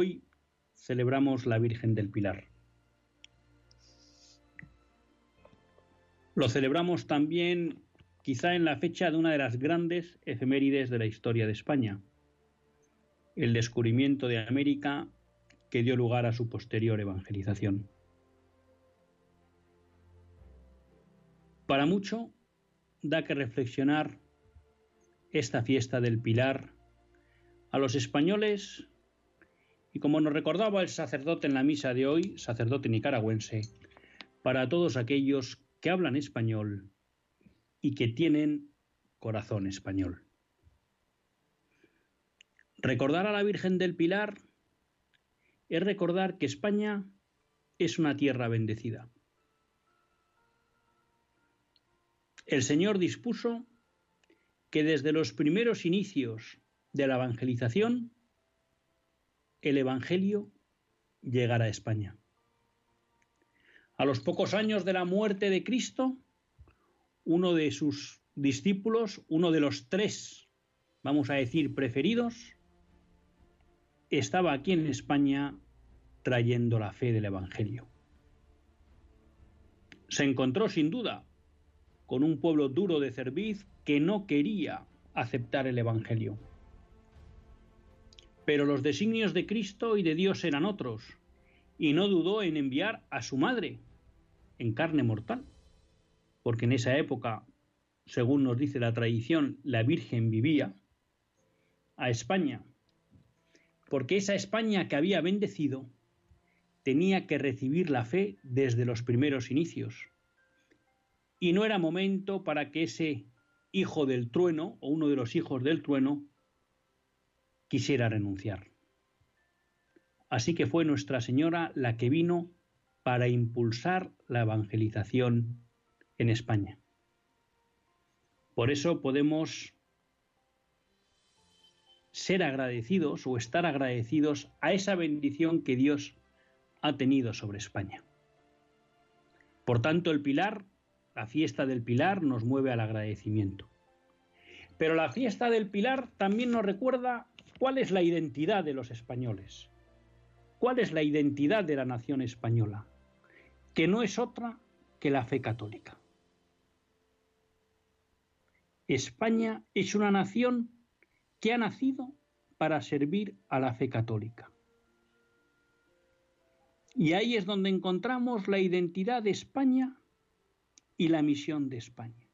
Hoy celebramos la Virgen del Pilar. Lo celebramos también quizá en la fecha de una de las grandes efemérides de la historia de España, el descubrimiento de América que dio lugar a su posterior evangelización. Para mucho da que reflexionar esta fiesta del Pilar a los españoles y como nos recordaba el sacerdote en la misa de hoy, sacerdote nicaragüense, para todos aquellos que hablan español y que tienen corazón español. Recordar a la Virgen del Pilar es recordar que España es una tierra bendecida. El Señor dispuso que desde los primeros inicios de la evangelización el Evangelio llegara a España. A los pocos años de la muerte de Cristo, uno de sus discípulos, uno de los tres, vamos a decir, preferidos, estaba aquí en España trayendo la fe del Evangelio. Se encontró sin duda con un pueblo duro de cerviz que no quería aceptar el Evangelio. Pero los designios de Cristo y de Dios eran otros, y no dudó en enviar a su madre en carne mortal, porque en esa época, según nos dice la tradición, la Virgen vivía, a España, porque esa España que había bendecido tenía que recibir la fe desde los primeros inicios. Y no era momento para que ese hijo del trueno, o uno de los hijos del trueno, quisiera renunciar. Así que fue Nuestra Señora la que vino para impulsar la evangelización en España. Por eso podemos ser agradecidos o estar agradecidos a esa bendición que Dios ha tenido sobre España. Por tanto, el Pilar, la fiesta del Pilar, nos mueve al agradecimiento. Pero la fiesta del Pilar también nos recuerda cuál es la identidad de los españoles, cuál es la identidad de la nación española, que no es otra que la fe católica. España es una nación que ha nacido para servir a la fe católica. Y ahí es donde encontramos la identidad de España y la misión de España.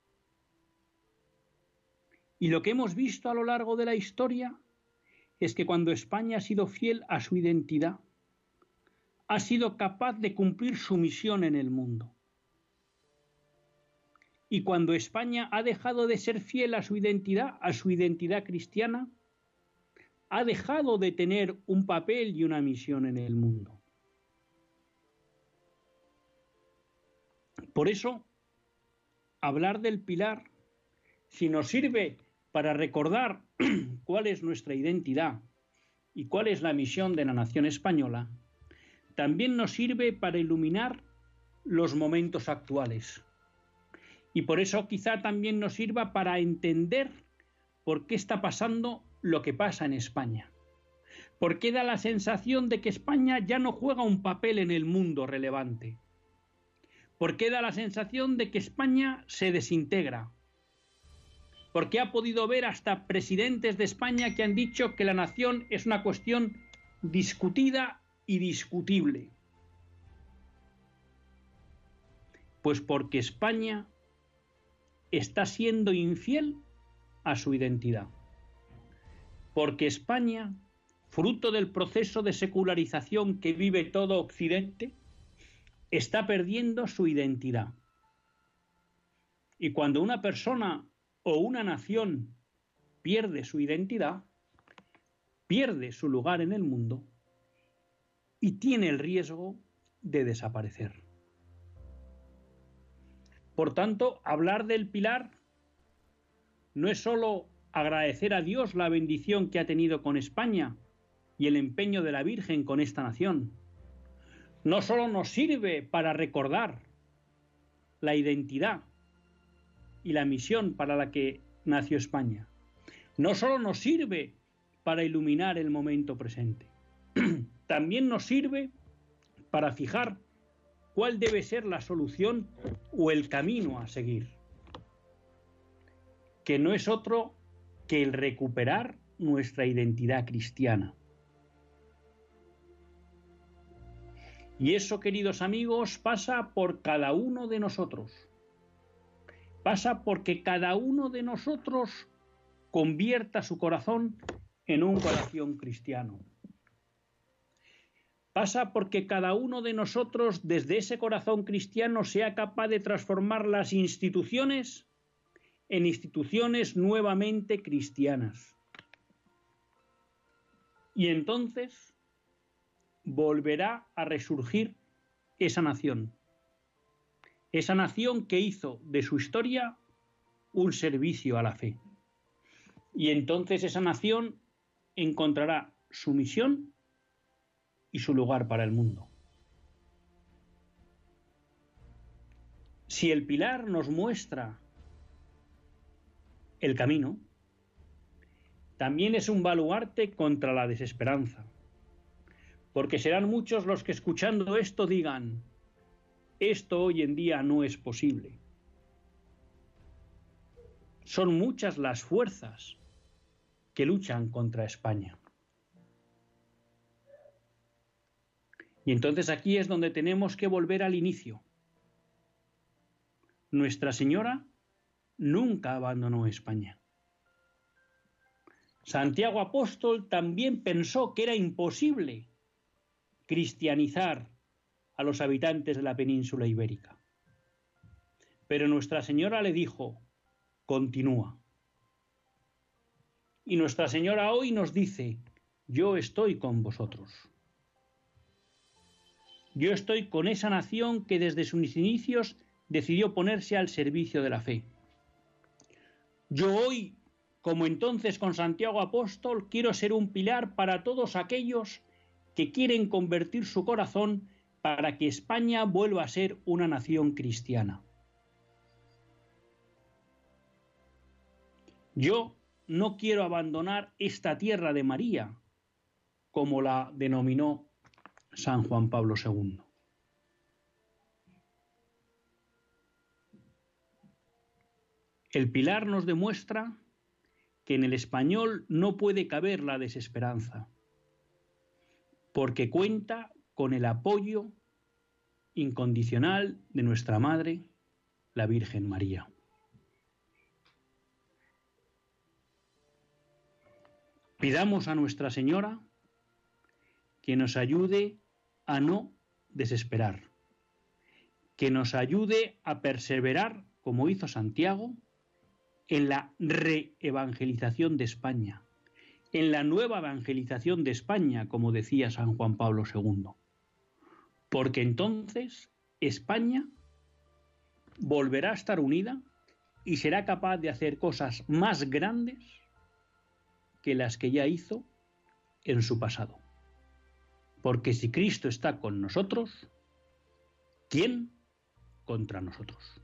Y lo que hemos visto a lo largo de la historia es que cuando España ha sido fiel a su identidad, ha sido capaz de cumplir su misión en el mundo. Y cuando España ha dejado de ser fiel a su identidad, a su identidad cristiana, ha dejado de tener un papel y una misión en el mundo. Por eso, hablar del pilar, si nos sirve para recordar cuál es nuestra identidad y cuál es la misión de la nación española, también nos sirve para iluminar los momentos actuales. Y por eso quizá también nos sirva para entender por qué está pasando lo que pasa en España. ¿Por qué da la sensación de que España ya no juega un papel en el mundo relevante? ¿Por qué da la sensación de que España se desintegra? Porque ha podido ver hasta presidentes de España que han dicho que la nación es una cuestión discutida y discutible. Pues porque España está siendo infiel a su identidad. Porque España, fruto del proceso de secularización que vive todo Occidente, está perdiendo su identidad. Y cuando una persona o una nación pierde su identidad, pierde su lugar en el mundo y tiene el riesgo de desaparecer. Por tanto, hablar del pilar no es sólo agradecer a Dios la bendición que ha tenido con España y el empeño de la Virgen con esta nación. No sólo nos sirve para recordar la identidad y la misión para la que nació España. No sólo nos sirve para iluminar el momento presente, también nos sirve para fijar cuál debe ser la solución o el camino a seguir, que no es otro que el recuperar nuestra identidad cristiana. Y eso, queridos amigos, pasa por cada uno de nosotros. Pasa porque cada uno de nosotros convierta su corazón en un corazón cristiano. Pasa porque cada uno de nosotros desde ese corazón cristiano sea capaz de transformar las instituciones en instituciones nuevamente cristianas. Y entonces volverá a resurgir esa nación. Esa nación que hizo de su historia un servicio a la fe. Y entonces esa nación encontrará su misión y su lugar para el mundo. Si el pilar nos muestra el camino, también es un baluarte contra la desesperanza, porque serán muchos los que escuchando esto digan, esto hoy en día no es posible. Son muchas las fuerzas que luchan contra España. Y entonces aquí es donde tenemos que volver al inicio. Nuestra Señora nunca abandonó España. Santiago Apóstol también pensó que era imposible cristianizar a los habitantes de la península ibérica. Pero Nuestra Señora le dijo, continúa. Y Nuestra Señora hoy nos dice, yo estoy con vosotros. Yo estoy con esa nación que desde sus inicios decidió ponerse al servicio de la fe. Yo hoy, como entonces con Santiago Apóstol, quiero ser un pilar para todos aquellos que quieren convertir su corazón para que España vuelva a ser una nación cristiana. Yo no quiero abandonar esta tierra de María, como la denominó San Juan Pablo II. El pilar nos demuestra que en el español no puede caber la desesperanza, porque cuenta con el apoyo incondicional de nuestra Madre, la Virgen María. Pidamos a Nuestra Señora que nos ayude a no desesperar, que nos ayude a perseverar, como hizo Santiago, en la reevangelización de España, en la nueva evangelización de España, como decía San Juan Pablo II. Porque entonces España volverá a estar unida y será capaz de hacer cosas más grandes que las que ya hizo en su pasado. Porque si Cristo está con nosotros, ¿quién contra nosotros?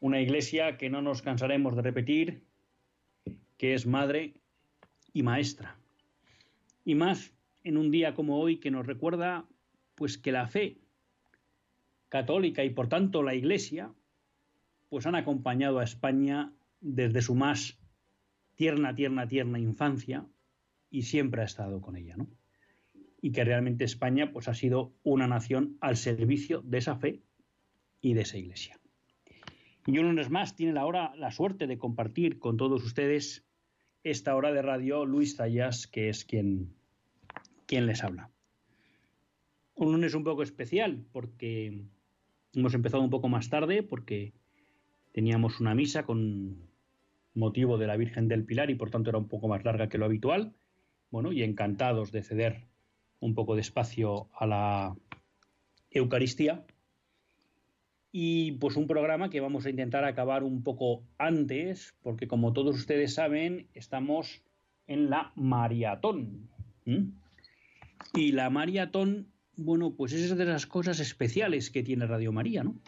Una iglesia que no nos cansaremos de repetir, que es madre y maestra. Y más en un día como hoy que nos recuerda pues que la fe católica y por tanto la iglesia pues han acompañado a España desde su más tierna, tierna, tierna infancia y siempre ha estado con ella, ¿no? Y que realmente España pues ha sido una nación al servicio de esa fe y de esa iglesia. Y un lunes más tiene la hora la suerte de compartir con todos ustedes esta hora de radio Luis Zayas, que es quien, quien les habla. Un lunes un poco especial porque hemos empezado un poco más tarde porque teníamos una misa con motivo de la Virgen del Pilar y por tanto era un poco más larga que lo habitual. Bueno, y encantados de ceder un poco de espacio a la Eucaristía y pues un programa que vamos a intentar acabar un poco antes, porque como todos ustedes saben, estamos en la maratón. Y la maratón, bueno, pues es de las cosas especiales que tiene Radio María, ¿no?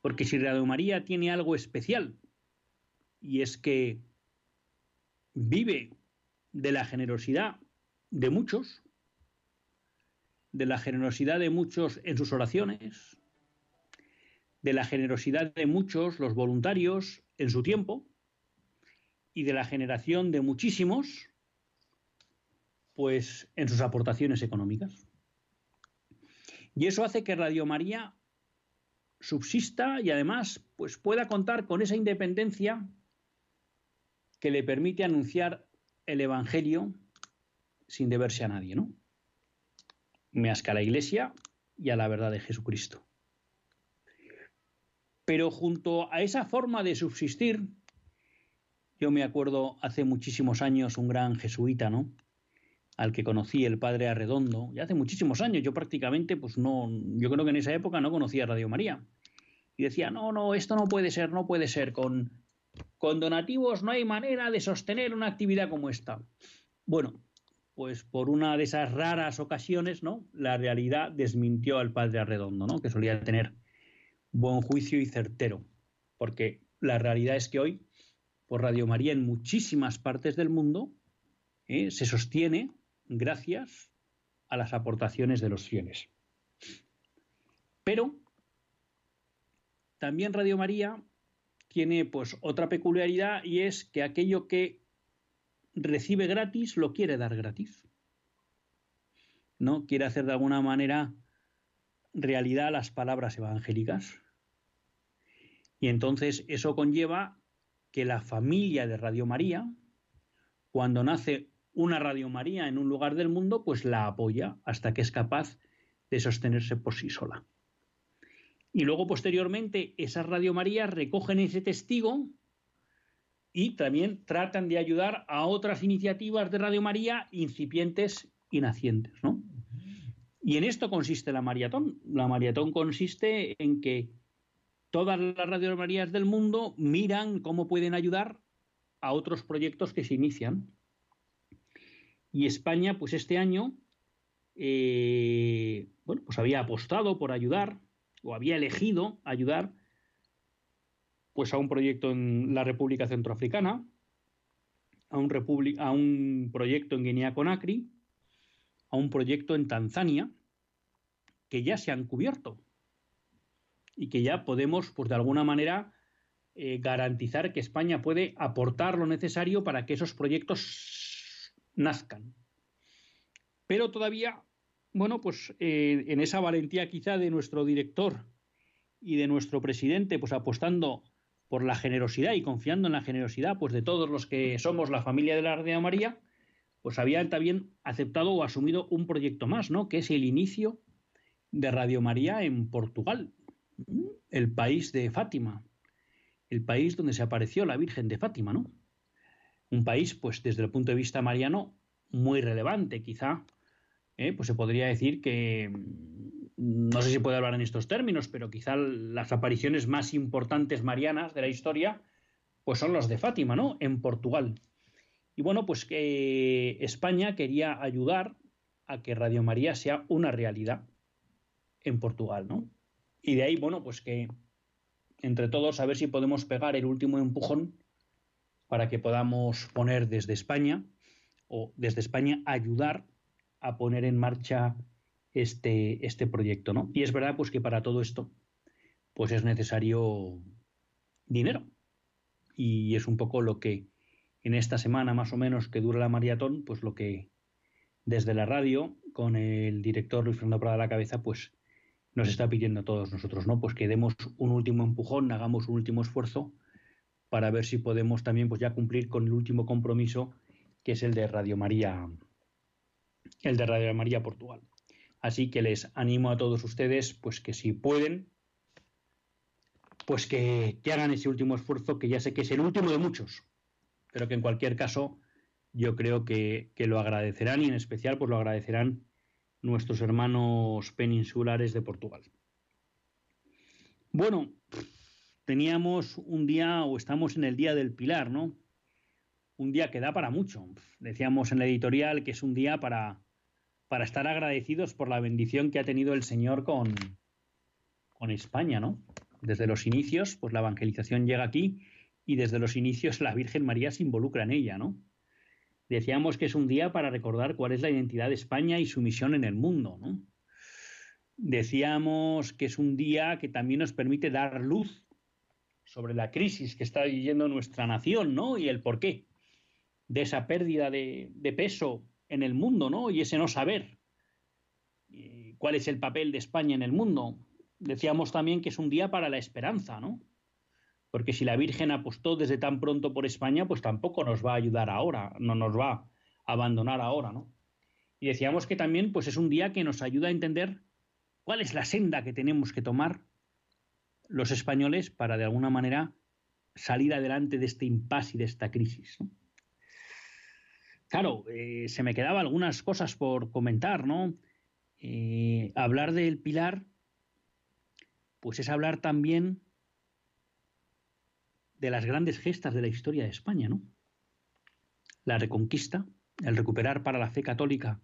Porque si Radio María tiene algo especial, y es que vive de la generosidad de muchos, de la generosidad de muchos en sus oraciones, de la generosidad de muchos, los voluntarios, en su tiempo, y de la generación de muchísimos, pues en sus aportaciones económicas. Y eso hace que Radio María subsista y además pues pueda contar con esa independencia que le permite anunciar el Evangelio sin deberse a nadie, ¿no? Más que a la Iglesia y a la verdad de Jesucristo. Pero junto a esa forma de subsistir, yo me acuerdo hace muchísimos años un gran jesuita, ¿no? Al que conocí, el padre Arredondo, y hace muchísimos años, yo prácticamente, pues no, yo creo que en esa época no conocía Radio María. Y decía, no, no, esto no puede ser, no puede ser, con, con donativos no hay manera de sostener una actividad como esta. Bueno, pues por una de esas raras ocasiones, ¿no? La realidad desmintió al padre Arredondo, ¿no? Que solía tener buen juicio y certero, porque la realidad es que hoy, por Radio María en muchísimas partes del mundo, eh, se sostiene gracias a las aportaciones de los fieles. Pero también Radio María tiene pues otra peculiaridad y es que aquello que recibe gratis lo quiere dar gratis. ¿No? Quiere hacer de alguna manera realidad las palabras evangélicas. Y entonces eso conlleva que la familia de Radio María, cuando nace una Radio María en un lugar del mundo, pues la apoya hasta que es capaz de sostenerse por sí sola. Y luego, posteriormente, esas Radio Marías recogen ese testigo y también tratan de ayudar a otras iniciativas de Radio María incipientes y nacientes, ¿no? Y en esto consiste la maratón. La maratón consiste en que todas las Radio Marías del mundo miran cómo pueden ayudar a otros proyectos que se inician. Y España, pues este año, eh, bueno, pues había apostado por ayudar o había elegido ayudar pues a un proyecto en la República Centroafricana, a un, a un proyecto en Guinea-Conakry, a un proyecto en Tanzania, que ya se han cubierto y que ya podemos, pues de alguna manera, eh, garantizar que España puede aportar lo necesario para que esos proyectos nazcan. Pero todavía, bueno, pues eh, en esa valentía quizá de nuestro director y de nuestro presidente, pues apostando por la generosidad y confiando en la generosidad pues de todos los que somos la familia de la Radio María, pues habían también aceptado o asumido un proyecto más, ¿no? Que es el inicio de Radio María en Portugal el país de Fátima, el país donde se apareció la Virgen de Fátima, ¿no? Un país, pues desde el punto de vista mariano, muy relevante, quizá, ¿eh? pues se podría decir que, mm, no sé si puede hablar en estos términos, pero quizá las apariciones más importantes marianas de la historia, pues son las de Fátima, ¿no? En Portugal. Y bueno, pues que España quería ayudar a que Radio María sea una realidad en Portugal, ¿no? Y de ahí, bueno, pues que entre todos a ver si podemos pegar el último empujón para que podamos poner desde España o desde España ayudar a poner en marcha este, este proyecto, ¿no? Y es verdad pues que para todo esto pues es necesario dinero. Y es un poco lo que en esta semana más o menos que dura la maratón, pues lo que desde la radio, con el director Luis Fernando Prada a la cabeza, pues nos está pidiendo a todos nosotros, ¿no? Pues que demos un último empujón, hagamos un último esfuerzo para ver si podemos también pues ya cumplir con el último compromiso que es el de Radio María el de Radio María Portugal. Así que les animo a todos ustedes pues que si pueden pues que, que hagan ese último esfuerzo que ya sé que es el último de muchos, pero que en cualquier caso yo creo que, que lo agradecerán y en especial pues lo agradecerán nuestros hermanos peninsulares de Portugal. Bueno, teníamos un día o estamos en el día del Pilar, ¿no? Un día que da para mucho. Decíamos en la editorial que es un día para, para estar agradecidos por la bendición que ha tenido el Señor con, con España, ¿no? Desde los inicios, pues la evangelización llega aquí y desde los inicios la Virgen María se involucra en ella, ¿no? Decíamos que es un día para recordar cuál es la identidad de España y su misión en el mundo. ¿no? Decíamos que es un día que también nos permite dar luz sobre la crisis que está viviendo nuestra nación ¿no? y el porqué de esa pérdida de, de peso en el mundo ¿no? y ese no saber cuál es el papel de España en el mundo. Decíamos también que es un día para la esperanza, ¿no? Porque si la Virgen apostó desde tan pronto por España, pues tampoco nos va a ayudar ahora, no nos va a abandonar ahora, ¿no? Y decíamos que también pues es un día que nos ayuda a entender cuál es la senda que tenemos que tomar los españoles para de alguna manera salir adelante de este impasse y de esta crisis. Claro, eh, se me quedaban algunas cosas por comentar, ¿no? Eh, hablar del pilar, pues es hablar también de las grandes gestas de la historia de España, ¿no? La reconquista, el recuperar para la fe católica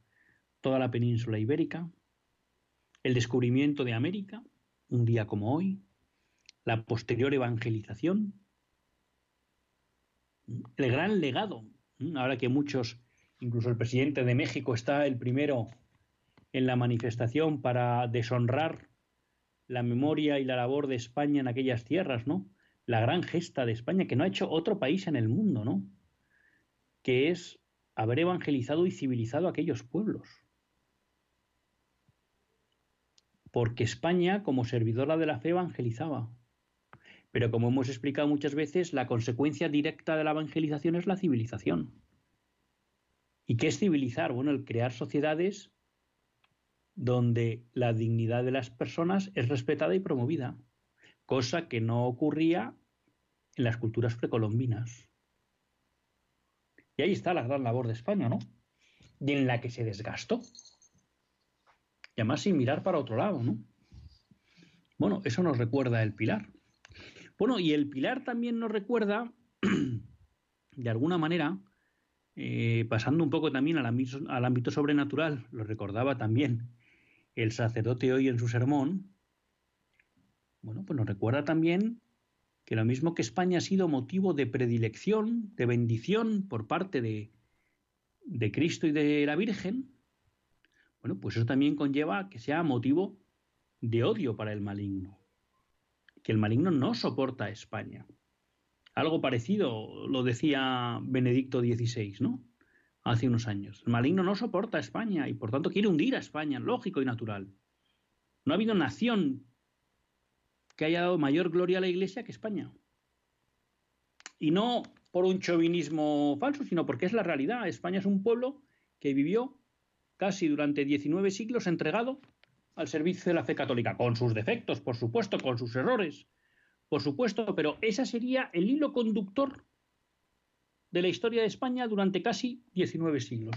toda la península ibérica, el descubrimiento de América, un día como hoy, la posterior evangelización, el gran legado, ahora que muchos, incluso el presidente de México está el primero en la manifestación para deshonrar la memoria y la labor de España en aquellas tierras, ¿no? La gran gesta de España que no ha hecho otro país en el mundo, ¿no? Que es haber evangelizado y civilizado a aquellos pueblos. Porque España, como servidora de la fe, evangelizaba. Pero como hemos explicado muchas veces, la consecuencia directa de la evangelización es la civilización. ¿Y qué es civilizar? Bueno, el crear sociedades donde la dignidad de las personas es respetada y promovida, cosa que no ocurría en las culturas precolombinas. Y ahí está la gran labor de España, ¿no? Y en la que se desgastó. Y además sin mirar para otro lado, ¿no? Bueno, eso nos recuerda el pilar. Bueno, y el pilar también nos recuerda, de alguna manera, eh, pasando un poco también al ámbito, al ámbito sobrenatural, lo recordaba también el sacerdote hoy en su sermón, bueno, pues nos recuerda también que lo mismo que España ha sido motivo de predilección, de bendición por parte de, de Cristo y de la Virgen, bueno, pues eso también conlleva que sea motivo de odio para el maligno. Que el maligno no soporta a España. Algo parecido lo decía Benedicto XVI, ¿no? Hace unos años. El maligno no soporta a España y por tanto quiere hundir a España, lógico y natural. No ha habido nación que haya dado mayor gloria a la Iglesia que España. Y no por un chauvinismo falso, sino porque es la realidad. España es un pueblo que vivió casi durante 19 siglos entregado al servicio de la fe católica, con sus defectos, por supuesto, con sus errores, por supuesto, pero ese sería el hilo conductor de la historia de España durante casi 19 siglos.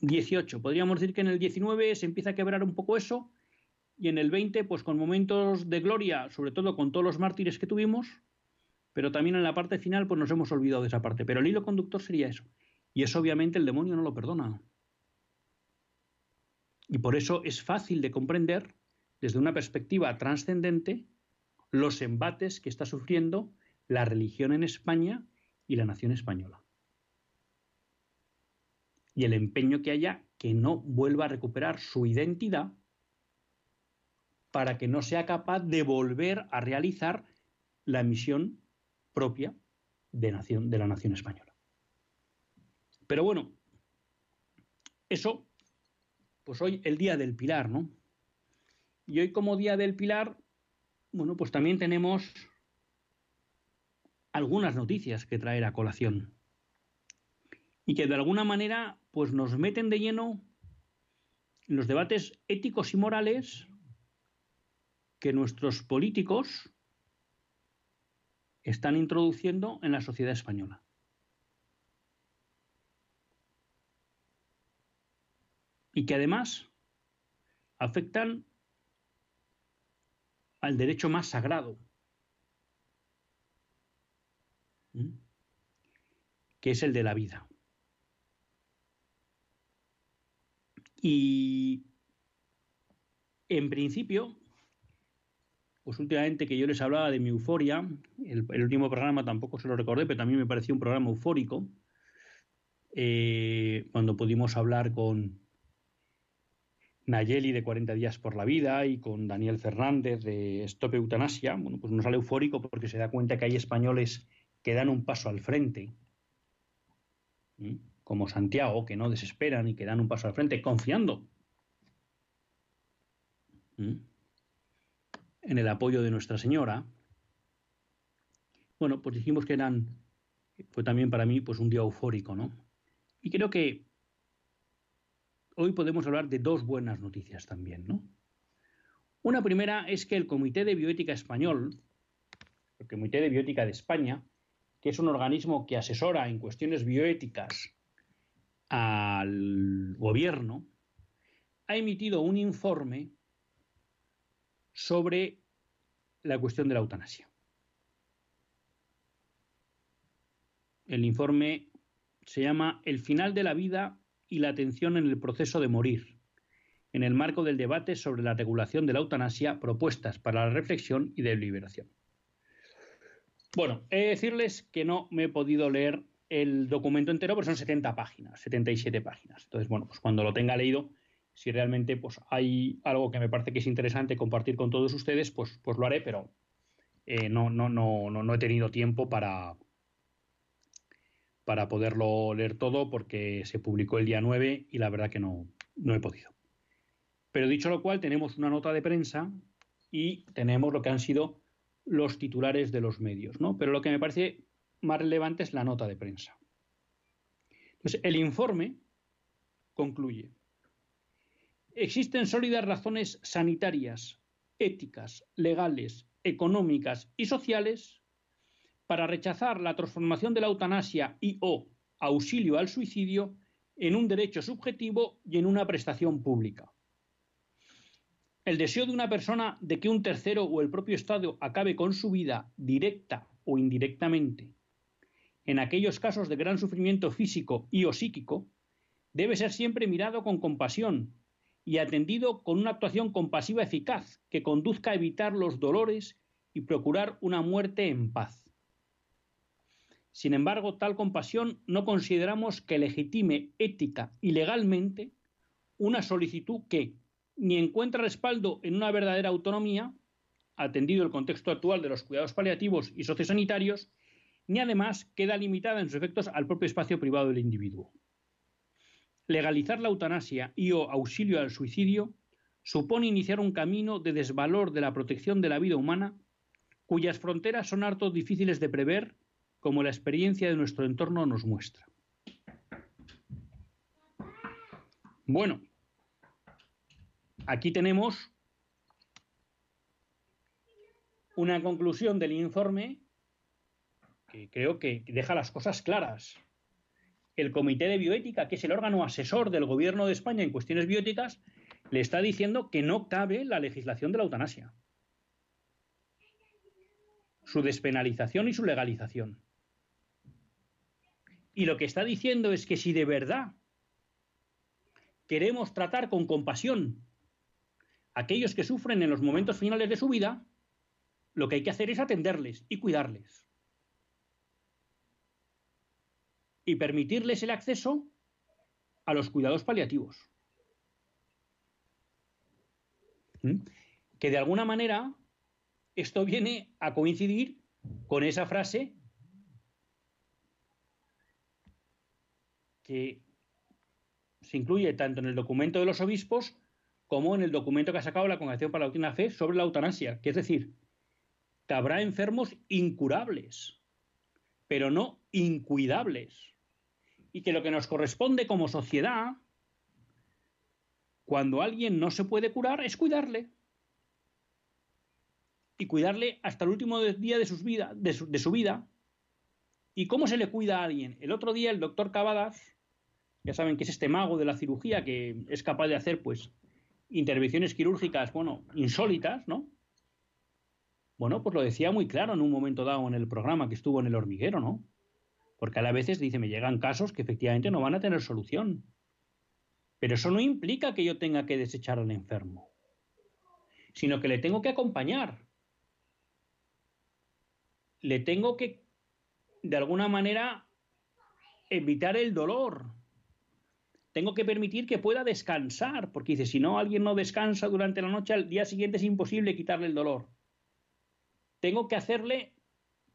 18. Podríamos decir que en el 19 se empieza a quebrar un poco eso y en el 20, pues con momentos de gloria, sobre todo con todos los mártires que tuvimos, pero también en la parte final, pues nos hemos olvidado de esa parte. Pero el hilo conductor sería eso. Y eso obviamente el demonio no lo perdona. Y por eso es fácil de comprender, desde una perspectiva trascendente, los embates que está sufriendo la religión en España y la nación española. Y el empeño que haya que no vuelva a recuperar su identidad para que no sea capaz de volver a realizar la misión propia de, de la nación española. Pero bueno, eso, pues hoy el Día del Pilar, ¿no? Y hoy como Día del Pilar, bueno, pues también tenemos algunas noticias que traer a colación y que de alguna manera pues nos meten de lleno en los debates éticos y morales que nuestros políticos están introduciendo en la sociedad española. Y que además afectan al derecho más sagrado, que es el de la vida. Y en principio, pues últimamente que yo les hablaba de mi euforia, el, último programa tampoco se lo recordé, pero también me pareció un programa eufórico, eh, cuando pudimos hablar con Nayeli de 40 días por la vida y con Daniel Fernández de Stop Eutanasia, bueno, pues nos sale eufórico porque se da cuenta que hay españoles que dan un paso al frente, como Santiago, que no desesperan y que dan un paso al frente confiando en el apoyo de Nuestra Señora. Bueno, pues dijimos que eran, fue también para mí pues un día eufórico, ¿no? Y creo que hoy podemos hablar de dos buenas noticias también, ¿no? Una primera es que el Comité de Bioética Español, el Comité de Bioética de España, que es un organismo que asesora en cuestiones bioéticas al gobierno, ha emitido un informe sobre la cuestión de la eutanasia. El informe se llama El final de la vida y la atención en el proceso de morir, en el marco del debate sobre la regulación de la eutanasia, propuestas para la reflexión y deliberación. Bueno, he de decirles que no me he podido leer el documento entero, pero son 70 páginas, 77 páginas. Entonces, bueno, pues cuando lo tenga leído, si realmente pues, hay algo que me parece que es interesante compartir con todos ustedes, pues, pues lo haré, pero eh, no, no, no, no, no he tenido tiempo para, para poderlo leer todo porque se publicó el día 9 y la verdad que no, no he podido. Pero dicho lo cual, tenemos una nota de prensa y tenemos lo que han sido los titulares de los medios, ¿no? Pero lo que me parece más relevante es la nota de prensa. Entonces, el informe concluye. Existen sólidas razones sanitarias, éticas, legales, económicas y sociales para rechazar la transformación de la eutanasia y o auxilio al suicidio en un derecho subjetivo y en una prestación pública. El deseo de una persona de que un tercero o el propio Estado acabe con su vida directa o indirectamente, en aquellos casos de gran sufrimiento físico y o psíquico, debe ser siempre mirado con compasión y atendido con una actuación compasiva eficaz que conduzca a evitar los dolores y procurar una muerte en paz. Sin embargo, tal compasión no consideramos que legitime ética y legalmente una solicitud que, ni encuentra respaldo en una verdadera autonomía, atendido el contexto actual de los cuidados paliativos y sociosanitarios, ni además queda limitada en sus efectos al propio espacio privado del individuo. Legalizar la eutanasia y o auxilio al suicidio supone iniciar un camino de desvalor de la protección de la vida humana, cuyas fronteras son harto difíciles de prever, como la experiencia de nuestro entorno nos muestra. Bueno, Aquí tenemos una conclusión del informe que creo que deja las cosas claras. El Comité de Bioética, que es el órgano asesor del Gobierno de España en cuestiones bióticas, le está diciendo que no cabe la legislación de la eutanasia, su despenalización y su legalización. Y lo que está diciendo es que si de verdad queremos tratar con compasión a aquellos que sufren en los momentos finales de su vida, lo que hay que hacer es atenderles y cuidarles. Y permitirles el acceso a los cuidados paliativos. ¿Mm? Que de alguna manera esto viene a coincidir con esa frase que se incluye tanto en el documento de los obispos como en el documento que ha sacado la Congregación para la Doctrina Fe sobre la eutanasia, que es decir, que habrá enfermos incurables, pero no incuidables, y que lo que nos corresponde como sociedad, cuando alguien no se puede curar, es cuidarle. Y cuidarle hasta el último día de, su vida. ¿Y cómo se le cuida a alguien? El otro día el doctor Cavadas, ya saben que es este mago de la cirugía que es capaz de hacer pues intervenciones quirúrgicas, bueno, insólitas, ¿no? Bueno, pues lo decía muy claro en un momento dado en el programa que estuvo en el hormiguero, ¿no? Porque a la veces dice, me llegan casos que efectivamente no van a tener solución. Pero eso no implica que yo tenga que desechar al enfermo, sino que le tengo que acompañar. Le tengo que, de alguna manera, evitar el dolor. Tengo que permitir que pueda descansar, porque dice, si no, alguien no descansa durante la noche, al día siguiente es imposible quitarle el dolor. Tengo que hacerle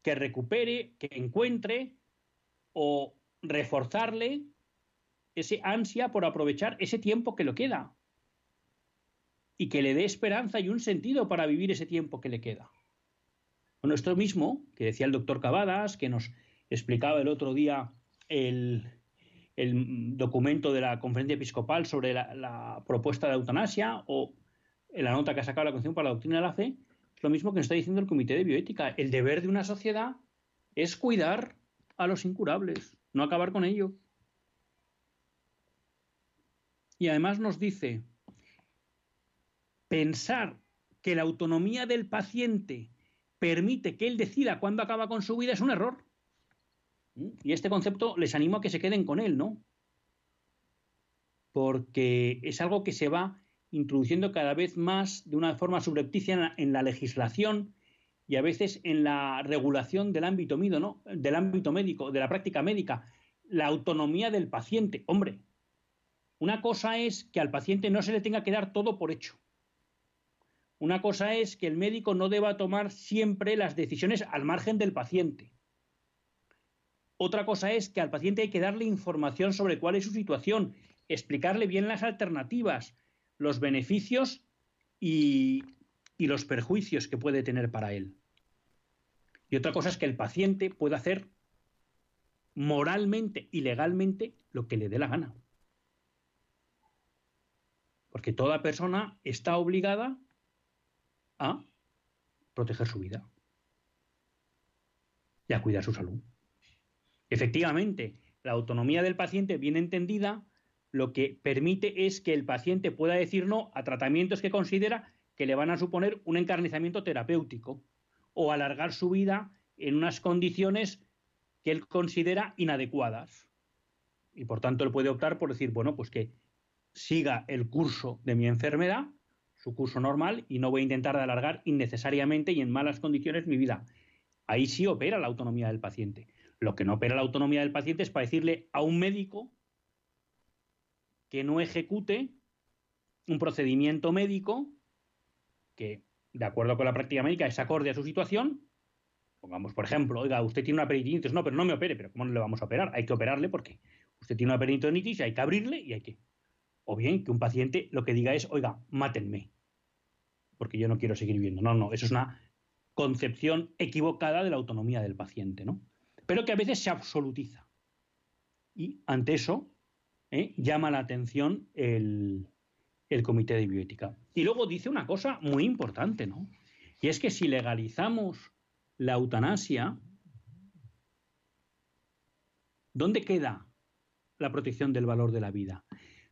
que recupere, que encuentre o reforzarle ese ansia por aprovechar ese tiempo que le queda y que le dé esperanza y un sentido para vivir ese tiempo que le queda. Bueno, esto mismo que decía el doctor Cavadas, que nos explicaba el otro día el, documento de la conferencia episcopal sobre la, propuesta de eutanasia o la nota que ha sacado la Constitución para la Doctrina de la Fe, es lo mismo que nos está diciendo el Comité de Bioética. El deber de una sociedad es cuidar a los incurables, no acabar con ellos. Y además nos dice, pensar que la autonomía del paciente permite que él decida cuándo acaba con su vida es un error. Y este concepto les animo a que se queden con él, ¿no? Porque es algo que se va introduciendo cada vez más de una forma subrepticia en la legislación y a veces en la regulación del ámbito, ¿no? del ámbito médico, de la práctica médica, la autonomía del paciente. Hombre, una cosa es que al paciente no se le tenga que dar todo por hecho. Una cosa es que el médico no deba tomar siempre las decisiones al margen del paciente. Otra cosa es que al paciente hay que darle información sobre cuál es su situación, explicarle bien las alternativas, los beneficios y, y los perjuicios que puede tener para él. Y otra cosa es que el paciente pueda hacer moralmente y legalmente lo que le dé la gana. Porque toda persona está obligada a proteger su vida y a cuidar su salud. Efectivamente, la autonomía del paciente bien entendida lo que permite es que el paciente pueda decir no a tratamientos que considera que le van a suponer un encarnizamiento terapéutico o alargar su vida en unas condiciones que él considera inadecuadas. Y por tanto él puede optar por decir, bueno, pues que siga el curso de mi enfermedad, su curso normal, y no voy a intentar alargar innecesariamente y en malas condiciones mi vida. Ahí sí opera la autonomía del paciente. Lo que no opera la autonomía del paciente es para decirle a un médico que no ejecute un procedimiento médico que, de acuerdo con la práctica médica, es acorde a su situación. Pongamos, por ejemplo, oiga, usted tiene una peritonitis, no, pero no me opere, pero ¿cómo no le vamos a operar? Hay que operarle porque usted tiene una peritonitis, hay que abrirle y hay que. O bien que un paciente lo que diga es, oiga, mátenme, porque yo no quiero seguir viviendo. No, no, eso es una concepción equivocada de la autonomía del paciente, ¿no? Pero que a veces se absolutiza. Y ante eso ¿eh? llama la atención el, el Comité de Bioética. Y luego dice una cosa muy importante, ¿no? Y es que si legalizamos la eutanasia, ¿dónde queda la protección del valor de la vida?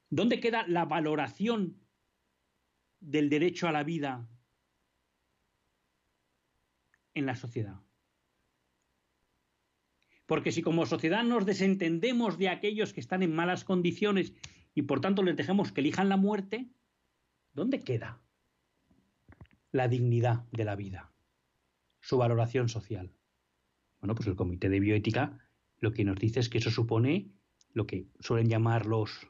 ¿Dónde queda la valoración del derecho a la vida en la sociedad? Porque si como sociedad nos desentendemos de aquellos que están en malas condiciones y por tanto les dejamos que elijan la muerte, ¿dónde queda la dignidad de la vida? Su valoración social. Bueno, pues el Comité de Bioética lo que nos dice es que eso supone lo que suelen llamar los,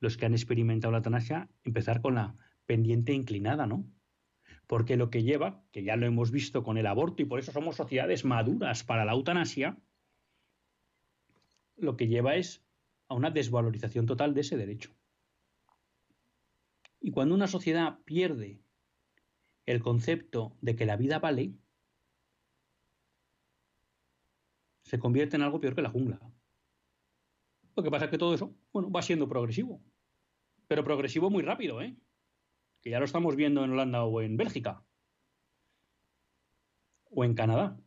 los que han experimentado la eutanasia, empezar con la pendiente inclinada, ¿no? Porque lo que lleva, que ya lo hemos visto con el aborto y por eso somos sociedades maduras para la eutanasia, lo que lleva es a una desvalorización total de ese derecho. Y cuando una sociedad pierde el concepto de que la vida vale, se convierte en algo peor que la jungla. Lo que pasa es que todo eso, bueno, va siendo progresivo. Pero progresivo muy rápido, ¿eh? Que ya lo estamos viendo en Holanda o en Bélgica. O en Canadá.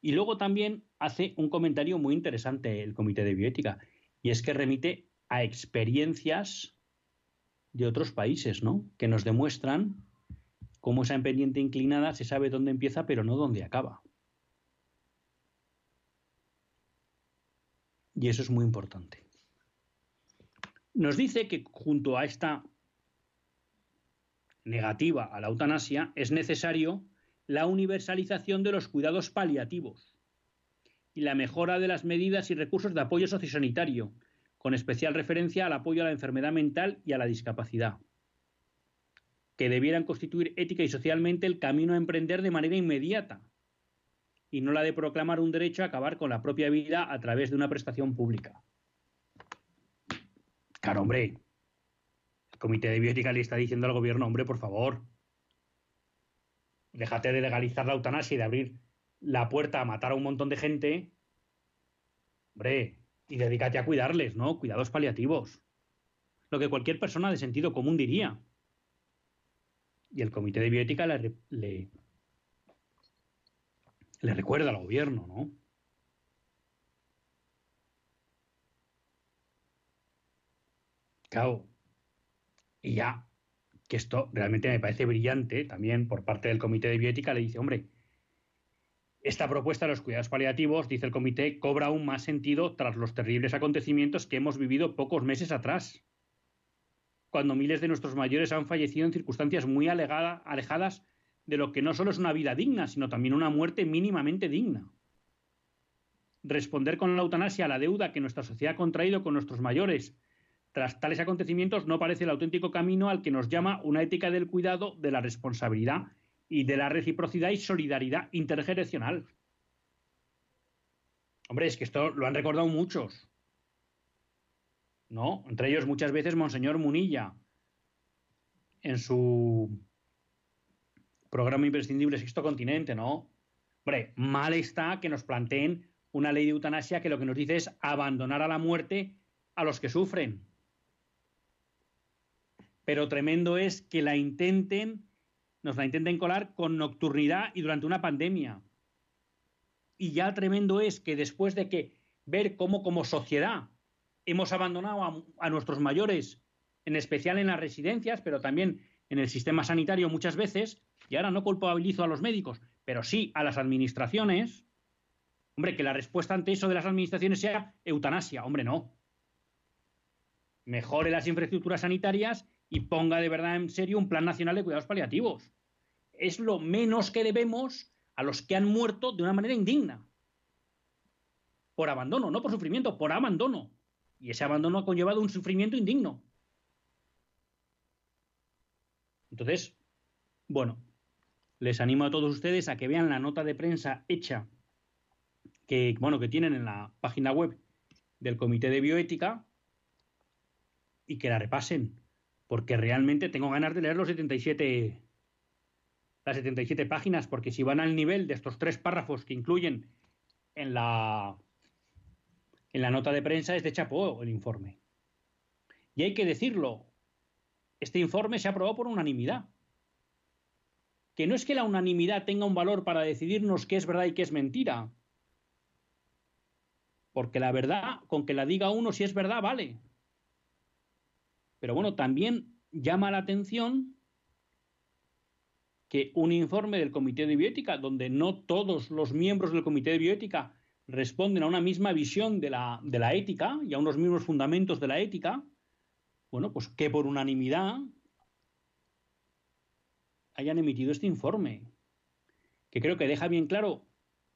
Y luego también hace un comentario muy interesante el Comité de Bioética, y es que remite a experiencias de otros países, ¿no? Que nos demuestran cómo esa pendiente inclinada se sabe dónde empieza, pero no dónde acaba. Y eso es muy importante. Nos dice que junto a esta negativa a la eutanasia es necesario la universalización de los cuidados paliativos y la mejora de las medidas y recursos de apoyo sociosanitario, con especial referencia al apoyo a la enfermedad mental y a la discapacidad, que debieran constituir ética y socialmente el camino a emprender de manera inmediata, y no la de proclamar un derecho a acabar con la propia vida a través de una prestación pública. Claro, hombre, el Comité de Bioética le está diciendo al gobierno, hombre, por favor, déjate de legalizar la eutanasia y de abrir la puerta a matar a un montón de gente, hombre, y dedícate a cuidarles, ¿no? Cuidados paliativos. Lo que cualquier persona de sentido común diría. Y el Comité de Bioética le, le, recuerda al gobierno, ¿no? Claro. Y ya, que esto realmente me parece brillante también por parte del Comité de Bioética, le dice, hombre, esta propuesta de los cuidados paliativos, dice el comité, cobra aún más sentido tras los terribles acontecimientos que hemos vivido pocos meses atrás, cuando miles de nuestros mayores han fallecido en circunstancias muy alejadas de lo que no solo es una vida digna, sino también una muerte mínimamente digna. Responder con la eutanasia a la deuda que nuestra sociedad ha contraído con nuestros mayores tras tales acontecimientos no parece el auténtico camino al que nos llama una ética del cuidado, de la responsabilidad y de la reciprocidad y solidaridad intergeneracional. Hombre, es que esto lo han recordado muchos. ¿No? Entre ellos muchas veces Monseñor Munilla, en su programa imprescindible Sexto Continente, ¿no? Hombre, mal está que nos planteen una ley de eutanasia que lo que nos dice es abandonar a la muerte a los que sufren pero tremendo es que la intenten, nos la intenten colar con nocturnidad y durante una pandemia. Y ya tremendo es que después de que ver cómo como sociedad hemos abandonado a, a nuestros mayores, en especial en las residencias, pero también en el sistema sanitario muchas veces, y ahora no culpabilizo a los médicos, pero sí a las administraciones, hombre, que la respuesta ante eso de las administraciones sea eutanasia, hombre, no. Mejore las infraestructuras sanitarias y ponga de verdad en serio un plan nacional de cuidados paliativos. Es lo menos que debemos a los que han muerto de una manera indigna. Por abandono, no por sufrimiento, por abandono. Y ese abandono ha conllevado un sufrimiento indigno. Entonces, bueno, les animo a todos ustedes a que vean la nota de prensa hecha que, bueno, que tienen en la página web del Comité de Bioética y que la repasen porque realmente tengo ganas de leer los 77, las 77 páginas, porque si van al nivel de estos tres párrafos que incluyen en la, en la nota de prensa, es de chapó el informe. Y hay que decirlo, este informe se aprobó por unanimidad. que no es que la unanimidad tenga un valor para decidirnos qué es verdad y qué es mentira. Porque la verdad, con que la diga uno si es verdad, vale. Pero bueno, también llama la atención que un informe del Comité de Bioética, donde no todos los miembros del Comité de Bioética responden a una misma visión de la, de la ética y a unos mismos fundamentos de la ética, bueno, pues que por unanimidad hayan emitido este informe, que creo que deja bien claro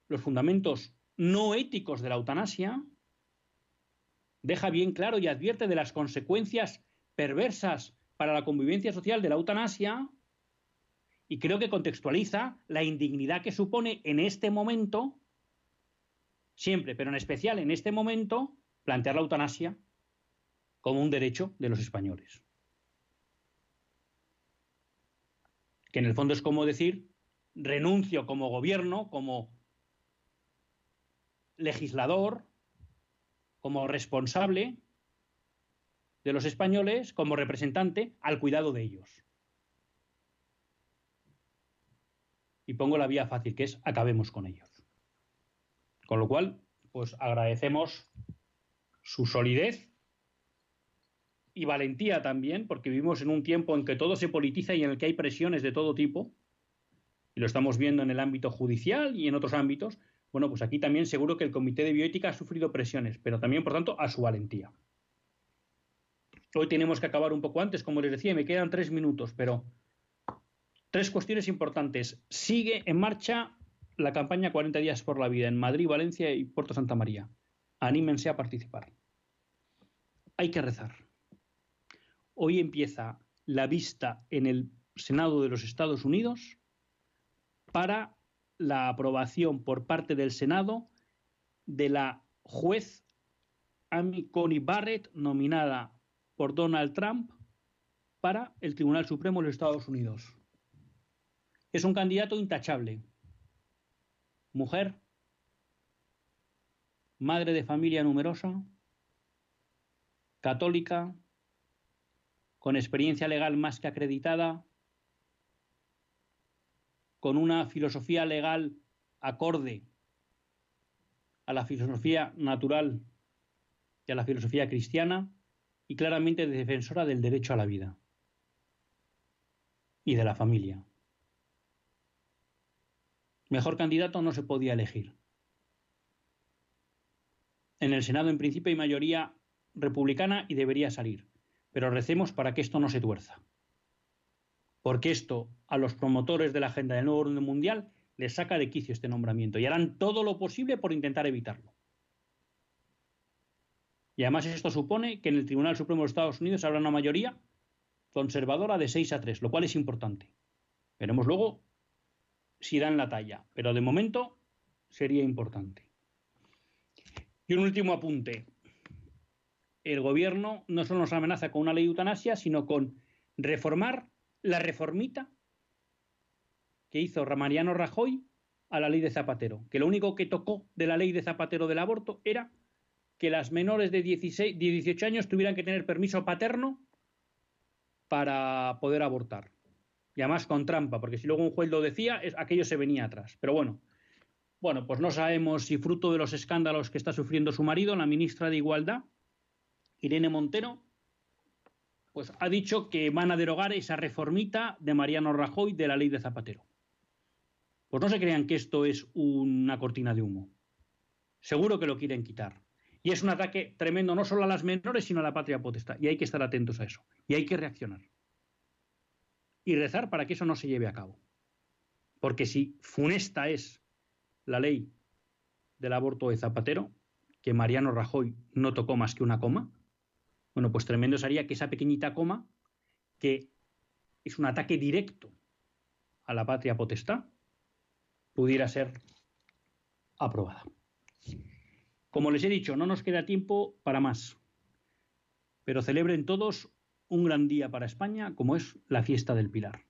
los fundamentos no éticos de la eutanasia, deja bien claro y advierte de las consecuencias perversas para la convivencia social de la eutanasia, y creo que contextualiza la indignidad que supone en este momento, siempre, pero en especial en este momento, plantear la eutanasia como un derecho de los españoles. que en el fondo es como decir, renuncio como gobierno, como legislador, como responsable de los españoles, como representante, al cuidado de ellos. Y pongo la vía fácil, que es acabemos con ellos. Con lo cual, pues agradecemos su solidez y valentía también, porque vivimos en un tiempo en que todo se politiza y en el que hay presiones de todo tipo, y lo estamos viendo en el ámbito judicial y en otros ámbitos, bueno, pues aquí también seguro que el Comité de Bioética ha sufrido presiones, pero también, por tanto, a su valentía. Hoy tenemos que acabar un poco antes, como les decía, me quedan tres minutos, pero tres cuestiones importantes. Sigue en marcha la campaña 40 días por la vida en Madrid, Valencia y Puerto Santa María. Anímense a participar. Hay que rezar Hoy empieza la vista en el Senado de los Estados Unidos para la aprobación por parte del Senado de la juez Amy Coney Barrett, nominada por Donald Trump para el Tribunal Supremo de los Estados Unidos. Es un candidato intachable. Mujer, madre de familia numerosa, católica, con experiencia legal más que acreditada, con una filosofía legal acorde a la filosofía natural y a la filosofía cristiana y claramente defensora del derecho a la vida y de la familia. Mejor candidato no se podía elegir. En el Senado en principio hay mayoría republicana y debería salir pero recemos para que esto no se tuerza. Porque esto a los promotores de la agenda del nuevo orden mundial les saca de quicio este nombramiento y harán todo lo posible por intentar evitarlo. Y además esto supone que en el Tribunal Supremo de Estados Unidos habrá una mayoría conservadora de 6 a 3, lo cual es importante. Veremos luego si dan la talla, pero de momento sería importante. Y un último apunte el gobierno no solo nos amenaza con una ley de eutanasia, sino con reformar la reformita que hizo Ramariano Rajoy a la ley de Zapatero, que lo único que tocó de la ley de Zapatero del aborto era que las menores de 16, 18 años tuvieran que tener permiso paterno para poder abortar. Y además con trampa, porque si luego un juez lo decía, aquello se venía atrás. Pero bueno, bueno, pues no sabemos si fruto de los escándalos que está sufriendo su marido, la ministra de Igualdad, Irene Montero, pues ha dicho que van a derogar esa reformita de Mariano Rajoy de la ley de Zapatero. Pues no se crean que esto es una cortina de humo. Seguro que lo quieren quitar. Y es un ataque tremendo no solo a las menores, sino a la patria potestad. Y hay que estar atentos a eso. Y hay que reaccionar. Y rezar para que eso no se lleve a cabo. Porque si funesta es la ley del aborto de Zapatero, que Mariano Rajoy no tocó más que una coma, bueno, pues tremendo sería que esa pequeñita coma, que es un ataque directo a la patria potestad, pudiera ser aprobada. Como les he dicho, no nos queda tiempo para más, pero celebren todos un gran día para España, como es la fiesta del Pilar.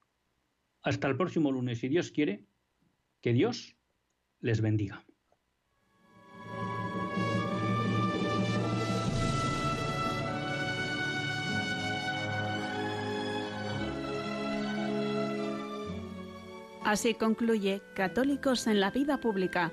Hasta el próximo lunes, si Dios quiere, que Dios les bendiga. Así concluye Católicos en la Vida Pública,